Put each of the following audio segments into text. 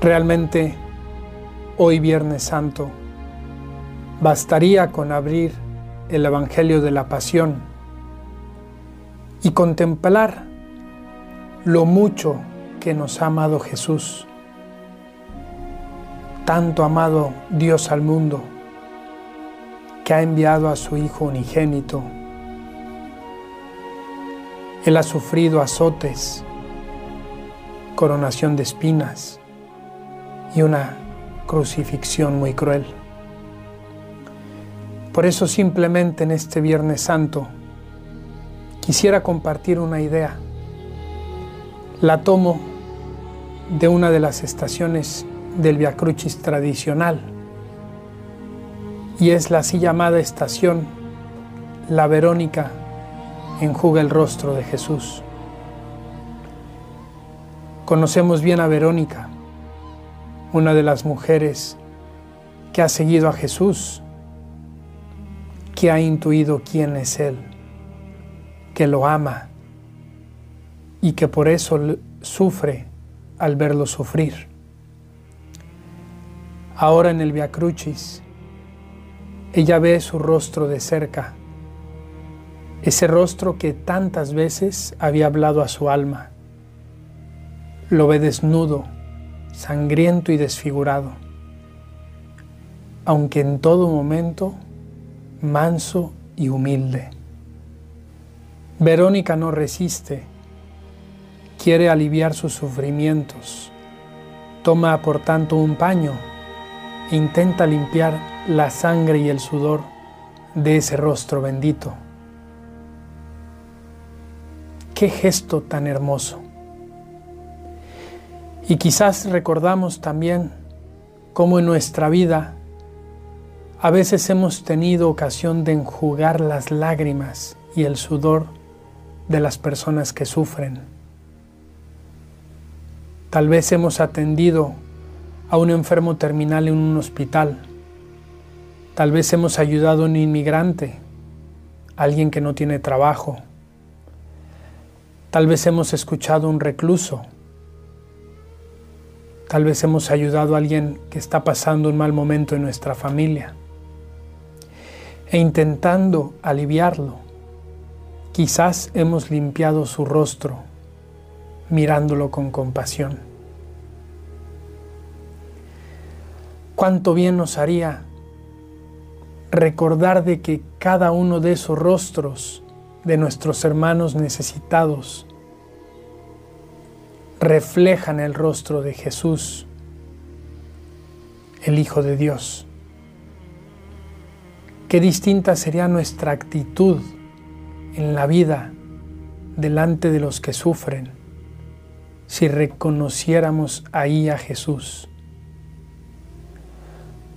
Realmente, hoy Viernes Santo, bastaría con abrir el Evangelio de la Pasión y contemplar lo mucho que nos ha amado Jesús, tanto amado Dios al mundo, que ha enviado a su Hijo unigénito. Él ha sufrido azotes, coronación de espinas, y una crucifixión muy cruel. Por eso simplemente en este Viernes Santo quisiera compartir una idea. La tomo de una de las estaciones del Via Crucis tradicional y es la así llamada estación La Verónica enjuga el rostro de Jesús. Conocemos bien a Verónica, una de las mujeres que ha seguido a Jesús, que ha intuido quién es Él, que lo ama y que por eso sufre al verlo sufrir. Ahora en el Via Crucis, ella ve su rostro de cerca, ese rostro que tantas veces había hablado a su alma. Lo ve desnudo, sangriento y desfigurado, aunque en todo momento manso y humilde. Verónica no resiste, quiere aliviar sus sufrimientos, toma por tanto un paño e intenta limpiar la sangre y el sudor de ese rostro bendito. Qué gesto tan hermoso. Y quizás recordamos también cómo en nuestra vida a veces hemos tenido ocasión de enjugar las lágrimas y el sudor de las personas que sufren. Tal vez hemos atendido a un enfermo terminal en un hospital. Tal vez hemos ayudado a un inmigrante, alguien que no tiene trabajo. Tal vez hemos escuchado a un recluso Tal vez hemos ayudado a alguien que está pasando un mal momento en nuestra familia. E intentando aliviarlo, quizás hemos limpiado su rostro mirándolo con compasión. Cuánto bien nos haría recordar de que cada uno de esos rostros de nuestros hermanos necesitados reflejan el rostro de Jesús, el Hijo de Dios. Qué distinta sería nuestra actitud en la vida delante de los que sufren si reconociéramos ahí a Jesús.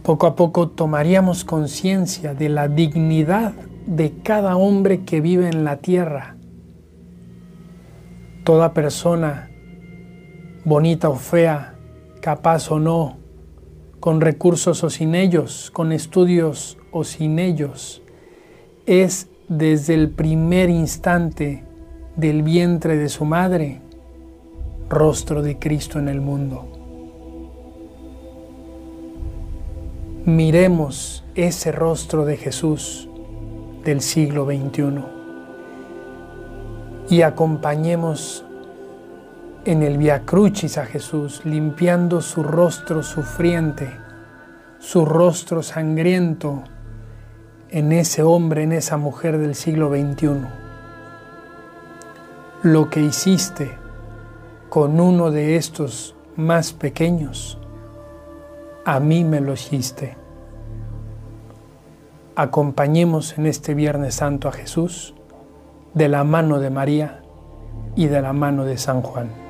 Poco a poco tomaríamos conciencia de la dignidad de cada hombre que vive en la tierra. Toda persona bonita o fea, capaz o no, con recursos o sin ellos, con estudios o sin ellos, es desde el primer instante del vientre de su madre, rostro de Cristo en el mundo. Miremos ese rostro de Jesús del siglo XXI y acompañemos en el Via Crucis a Jesús, limpiando su rostro sufriente, su rostro sangriento en ese hombre, en esa mujer del siglo XXI. Lo que hiciste con uno de estos más pequeños, a mí me lo hiciste. Acompañemos en este Viernes Santo a Jesús de la mano de María y de la mano de San Juan.